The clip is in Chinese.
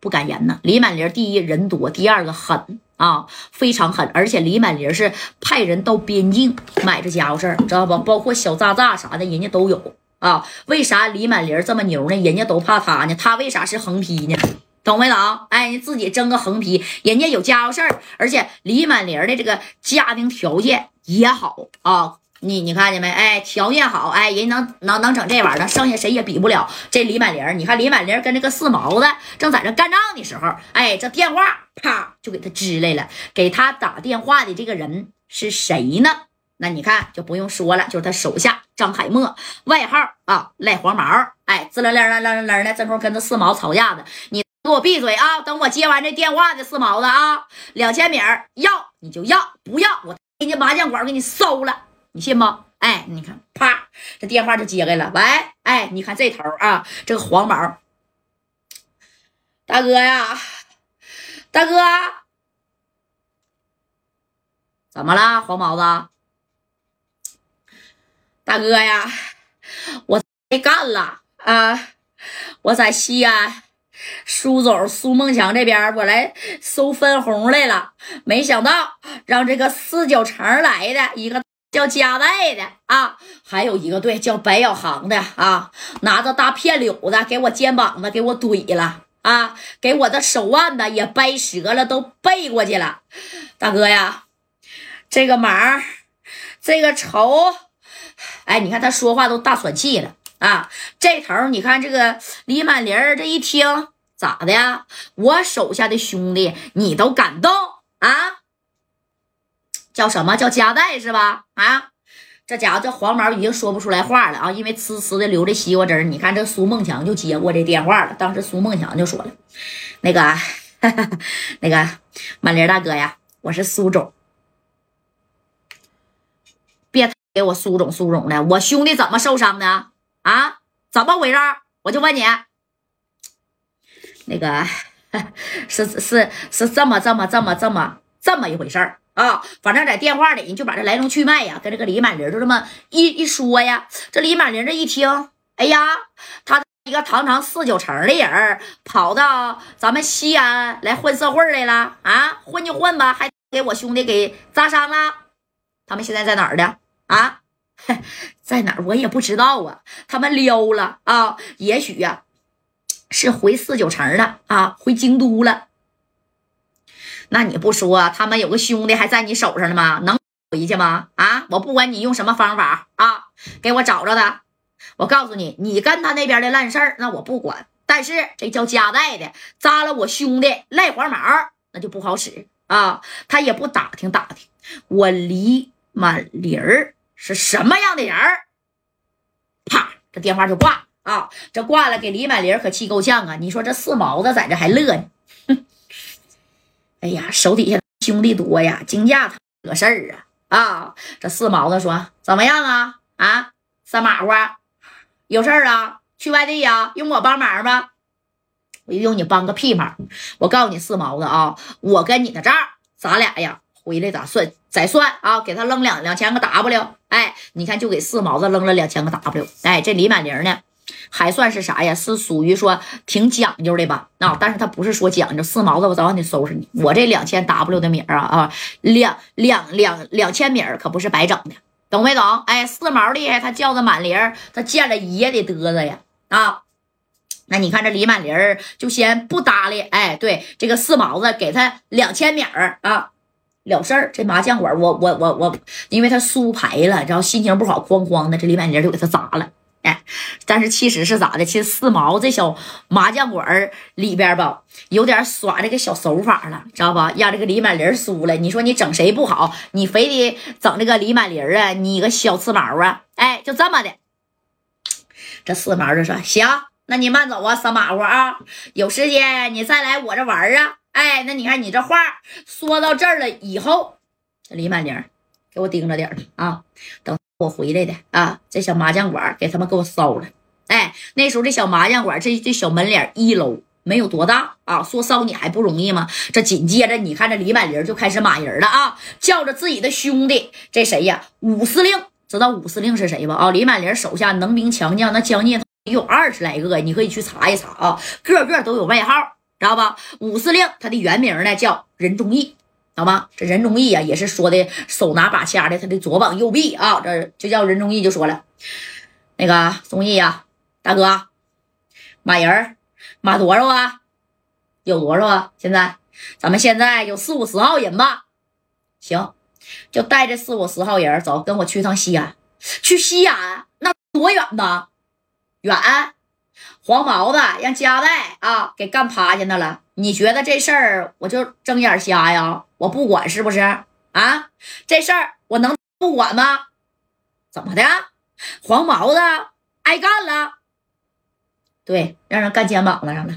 不敢言呢。李满林第一人多，第二个狠啊，非常狠。而且李满林是派人到边境买这家伙事儿，知道不？包括小炸炸啥的，人家都有啊。为啥李满林这么牛呢？人家都怕他呢。他为啥是横批呢？懂没懂？哎，你自己争个横批，人家有家伙事儿，而且李满林的这个家庭条件也好啊。你你看见没？哎，条件好，哎，人能能能整这玩意儿，剩下谁也比不了这李满林。你看李满林跟这个四毛子正在这干仗的时候，哎，这电话啪就给他支来了。给他打电话的这个人是谁呢？那你看就不用说了，就是他手下张海默，外号啊赖黄毛。哎，滋楞楞楞楞楞的，这会跟这四毛吵架的。你给我闭嘴啊！等我接完这电话的四毛子啊，两千米要你就要，不要我人家麻将馆给你收了。你信不？哎，你看，啪，这电话就接来了。喂，哎，你看这头啊，这个黄毛大哥呀，大哥，怎么了，黄毛子？大哥呀，我没干了啊！我在西安苏总苏梦强这边，我来收分红来了，没想到让这个四九城来的一个。叫加代的啊，还有一个队叫白小航的啊，拿着大片柳子给我肩膀子给我怼了啊，给我的手腕子也掰折了，都背过去了。大哥呀，这个忙，这个仇，哎，你看他说话都大喘气了啊。这头你看这个李满林这一听咋的呀？我手下的兄弟你都敢动？叫什么叫夹带是吧？啊，这家伙这黄毛已经说不出来话了啊，因为呲呲的流着西瓜汁你看这苏梦强就接过这电话了，当时苏梦强就说了：“那个，那个满林大哥呀，我是苏总，别给我苏总苏总的，我兄弟怎么受伤的啊？怎么回事？我就问你，那个 是是是这么这么这么这么这么一回事儿。”啊，反正在电话里，你就把这来龙去脉呀，跟这个李满林就这么一一说呀。这李满林这一听，哎呀，他一个堂堂四九城的人，跑到咱们西安来混社会来了啊！混就混吧，还给我兄弟给扎伤了。他们现在在哪儿的啊？在哪儿我也不知道啊。他们溜了啊，也许呀，是回四九城了啊，回京都了。那你不说，他们有个兄弟还在你手上呢吗？能回去吗？啊！我不管你用什么方法啊，给我找着他。我告诉你，你跟他那边的烂事儿，那我不管。但是这叫夹带的，扎了我兄弟赖黄毛，那就不好使啊。他也不打听打听，我李满林儿是什么样的人？啪，这电话就挂啊！这挂了，给李满林可气够呛啊！你说这四毛子在这还乐呢？哎呀，手底下兄弟多呀，惊驾他惹事儿啊！啊，这四毛子说怎么样啊？啊，三马虎，有事儿啊？去外地呀？用我帮忙吗？我用你帮个屁忙！我告诉你四毛子啊，我跟你的账，咱俩呀回来咋算？再算啊，给他扔两两千个 W。哎，你看就给四毛子扔了两千个 W。哎，这李满玲呢？还算是啥呀？是属于说挺讲究的吧？啊，但是他不是说讲究四毛子，我早晚得收拾你。我这两千 W 的米儿啊啊，两两两两千米儿可不是白整的，懂没懂？哎，四毛厉害，他叫着满玲，他见了爷得嘚瑟呀啊！那你看这李满玲就先不搭理，哎，对，这个四毛子给他两千米儿啊，了事儿。这麻将馆我我我我，因为他输牌了，然后心情不好，哐哐的，这李满玲就给他砸了。但是其实是咋的？其实四毛这小麻将馆里边吧，有点耍这个小手法了，知道吧？让这个李满林输了，你说你整谁不好？你非得整这个李满林啊？你个小刺毛啊！哎，就这么的。这四毛就说：“行，那你慢走啊，三马虎啊！有时间你再来我这玩啊！哎，那你看你这话说到这儿了以后，这李满林给我盯着点啊，等。”我回来的啊，这小麻将馆给他们给我烧了。哎，那时候这小麻将馆，这这小门脸一楼没有多大啊，说烧你还不容易吗？这紧接着你看这李满林就开始骂人了啊，叫着自己的兄弟，这谁呀？武司令，知道武司令是谁吧？啊，李满林手下能兵强将那将近有二十来个，你可以去查一查啊，个个都有外号知道吧？武司令他的原名呢叫任忠义，知道吗？这任忠义呀，也是说的手拿把掐的他的左膀右臂啊，这就叫任忠义，就说了，那个忠义呀，大哥，马人马多少啊？有多少啊？现在咱们现在有四五十号人吧？行，就带着四五十号人走，跟我去趟西安。去西安那多远呢？远。黄毛子让加代啊给干趴下那了。你觉得这事儿我就睁眼瞎呀？我不管是不是啊？这事儿我能不管吗？怎么的？黄毛子挨干了？对，让人干肩膀子上了。